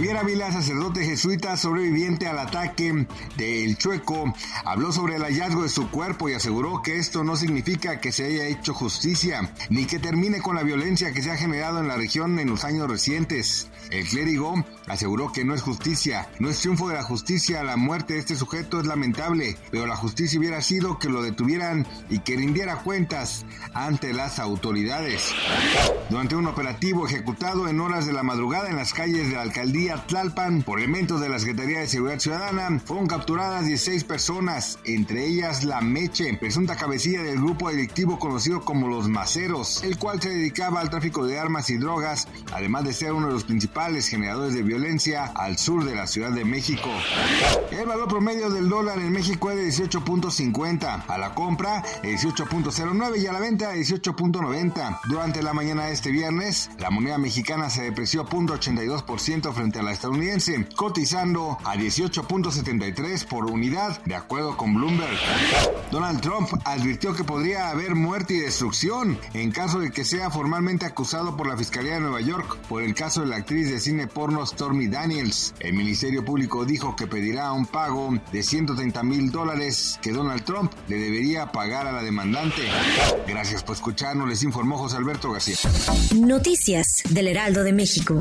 Javier Ávila, sacerdote jesuita sobreviviente al ataque del Chueco, habló sobre el hallazgo de su cuerpo y aseguró que esto no significa que se haya hecho justicia, ni que termine con la violencia que se ha generado en la región en los años recientes. El clérigo aseguró que no es justicia, no es triunfo de la justicia, la muerte de este sujeto es lamentable, pero la justicia hubiera sido que lo detuvieran y que rindiera cuentas ante las autoridades. Durante un operativo ejecutado en horas de la madrugada en las calles de la alcaldía Tlalpan por elementos de la Secretaría de Seguridad Ciudadana, fueron capturadas 16 personas, entre ellas la Meche, presunta cabecilla del grupo delictivo conocido como los Maceros, el cual se dedicaba al tráfico de armas y drogas, además de ser uno de los principales generadores de violencia al sur de la Ciudad de México. El valor promedio del dólar en México es de 18.50, a la compra 18.09 y a la venta 18.90. Durante la mañana de este viernes, la moneda mexicana se depreció 0.82% la estadounidense, cotizando a 18.73 por unidad, de acuerdo con Bloomberg. Donald Trump advirtió que podría haber muerte y destrucción en caso de que sea formalmente acusado por la Fiscalía de Nueva York por el caso de la actriz de cine porno Stormy Daniels. El Ministerio Público dijo que pedirá un pago de 130 mil dólares que Donald Trump le debería pagar a la demandante. Gracias por escucharnos, les informó José Alberto García. Noticias del Heraldo de México.